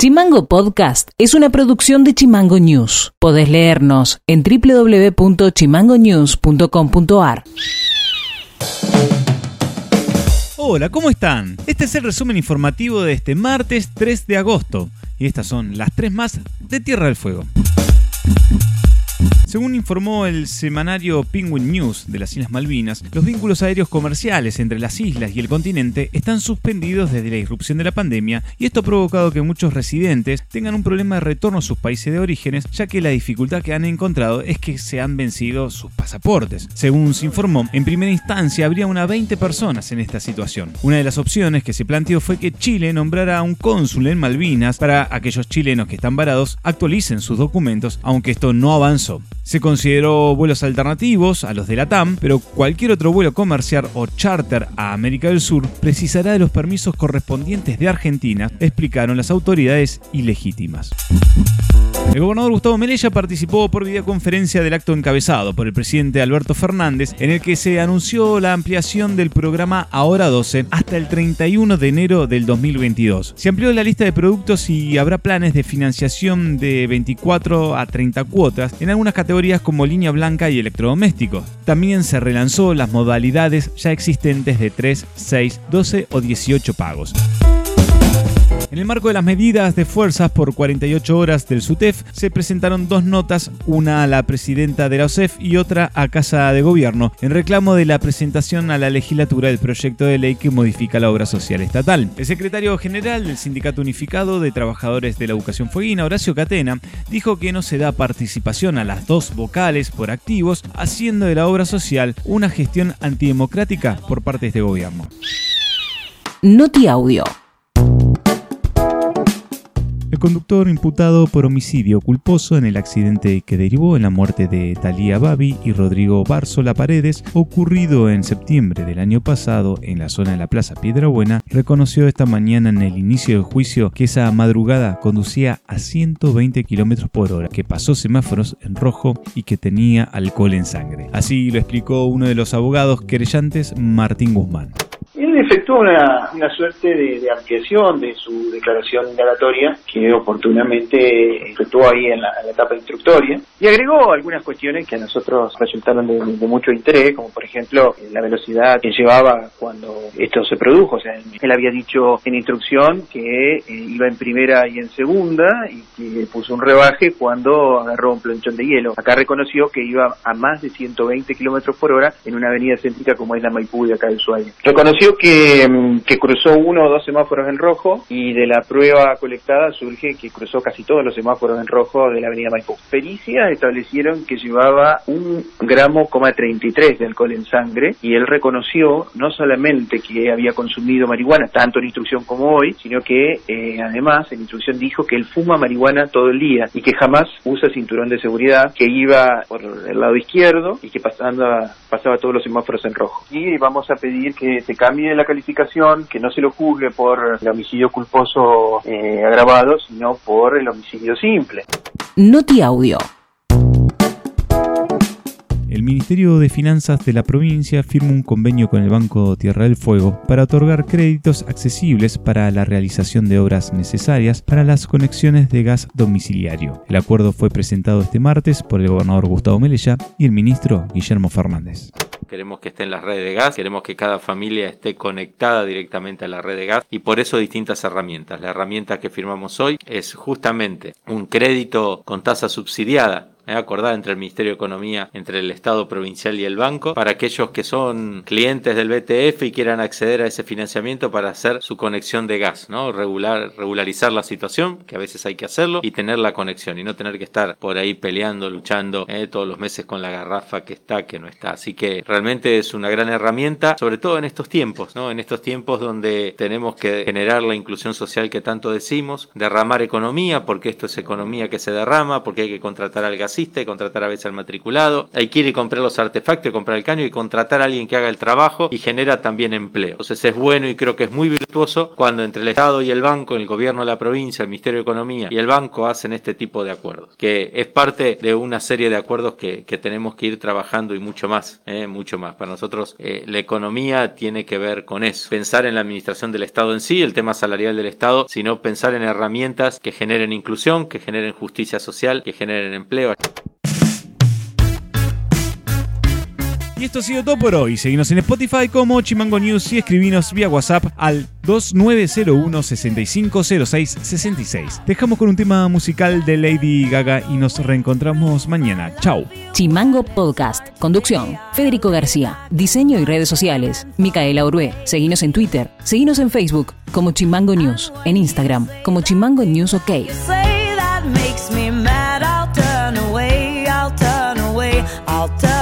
Chimango Podcast es una producción de Chimango News. Podés leernos en www.chimangonews.com.ar. Hola, ¿cómo están? Este es el resumen informativo de este martes 3 de agosto. Y estas son las tres más de Tierra del Fuego. Según informó el semanario Penguin News de las Islas Malvinas, los vínculos aéreos comerciales entre las islas y el continente están suspendidos desde la irrupción de la pandemia y esto ha provocado que muchos residentes tengan un problema de retorno a sus países de orígenes, ya que la dificultad que han encontrado es que se han vencido sus pasaportes. Según se informó, en primera instancia habría unas 20 personas en esta situación. Una de las opciones que se planteó fue que Chile nombrara a un cónsul en Malvinas para aquellos chilenos que están varados actualicen sus documentos, aunque esto no avanzó. Se consideró vuelos alternativos a los de la TAM, pero cualquier otro vuelo comercial o charter a América del Sur precisará de los permisos correspondientes de Argentina, explicaron las autoridades ilegítimas. El gobernador Gustavo Melella participó por videoconferencia del acto encabezado por el presidente Alberto Fernández, en el que se anunció la ampliación del programa Ahora 12 hasta el 31 de enero del 2022. Se amplió la lista de productos y habrá planes de financiación de 24 a 30 cuotas en algunas categorías como línea blanca y electrodomésticos. También se relanzó las modalidades ya existentes de 3, 6, 12 o 18 pagos. En el marco de las medidas de fuerzas por 48 horas del SUTEF, se presentaron dos notas, una a la presidenta de la OSEF y otra a Casa de Gobierno, en reclamo de la presentación a la legislatura del proyecto de ley que modifica la obra social estatal. El secretario general del Sindicato Unificado de Trabajadores de la Educación Fueguina, Horacio Catena, dijo que no se da participación a las dos vocales por activos, haciendo de la obra social una gestión antidemocrática por parte de este gobierno. Noti Audio. Conductor imputado por homicidio culposo en el accidente que derivó en la muerte de Talía Babi y Rodrigo Bárzola Paredes, ocurrido en septiembre del año pasado en la zona de la Plaza Piedrabuena, reconoció esta mañana en el inicio del juicio que esa madrugada conducía a 120 km por hora, que pasó semáforos en rojo y que tenía alcohol en sangre. Así lo explicó uno de los abogados querellantes, Martín Guzmán. Él efectuó una, suerte de, ampliación de su declaración indagatoria que oportunamente efectuó ahí en la, etapa instructoria y agregó algunas cuestiones que a nosotros resultaron de, mucho interés, como por ejemplo la velocidad que llevaba cuando esto se produjo. O sea, él había dicho en instrucción que eh, iba en primera y en segunda y que puso un rebaje cuando agarró un planchón de hielo. Acá reconoció que iba a más de 120 kilómetros por hora en una avenida céntrica como es la Maipú de acá del Suárez. Reconoció que, que, cruzó uno o dos semáforos en rojo y de la prueba colectada surge que cruzó casi todos los semáforos en rojo de la avenida Maipú. Pericias establecieron que llevaba un gramo, 33 de alcohol en sangre y él reconoció no solamente que había consumido marihuana, tanto en instrucción como hoy, sino que eh, además en instrucción dijo que él fuma marihuana todo el día y que jamás usa cinturón de seguridad, que iba por el lado izquierdo y que pasando, pasaba todos los semáforos en rojo. Y vamos a pedir que se cambie la calificación, que no se lo juzgue por el homicidio culposo eh, agravado, sino por el homicidio simple. Noti Audio. El Ministerio de Finanzas de la provincia firma un convenio con el Banco Tierra del Fuego para otorgar créditos accesibles para la realización de obras necesarias para las conexiones de gas domiciliario. El acuerdo fue presentado este martes por el gobernador Gustavo Melella y el ministro Guillermo Fernández queremos que esté en la red de gas, queremos que cada familia esté conectada directamente a la red de gas y por eso distintas herramientas. La herramienta que firmamos hoy es justamente un crédito con tasa subsidiada acordada entre el Ministerio de Economía, entre el Estado provincial y el banco, para aquellos que son clientes del BTF y quieran acceder a ese financiamiento para hacer su conexión de gas, ¿no? Regular, regularizar la situación, que a veces hay que hacerlo, y tener la conexión y no tener que estar por ahí peleando, luchando eh, todos los meses con la garrafa que está, que no está. Así que realmente es una gran herramienta, sobre todo en estos tiempos, ¿no? En estos tiempos donde tenemos que generar la inclusión social que tanto decimos, derramar economía, porque esto es economía que se derrama, porque hay que contratar al gas y contratar a veces al matriculado. Hay que ir y comprar los artefactos, comprar el caño y contratar a alguien que haga el trabajo y genera también empleo. Entonces es bueno y creo que es muy virtuoso cuando entre el Estado y el banco, el gobierno de la provincia, el Ministerio de Economía y el banco hacen este tipo de acuerdos, que es parte de una serie de acuerdos que, tenemos que ir trabajando y mucho más, eh, mucho más. Para nosotros eh, la economía tiene que ver con eso, pensar en la administración del Estado en sí, el tema salarial del Estado, sino pensar en herramientas que generen inclusión, que generen justicia social, que generen empleo. Y esto ha sido todo por hoy. Seguimos en Spotify como Chimango News y escribinos vía WhatsApp al 2901-650666. Dejamos con un tema musical de Lady Gaga y nos reencontramos mañana. Chao. Chimango Podcast. Conducción. Federico García. Diseño y redes sociales. Micaela Orué. Seguinos en Twitter. Seguinos en Facebook como Chimango News. En Instagram como Chimango News OK. I'll turn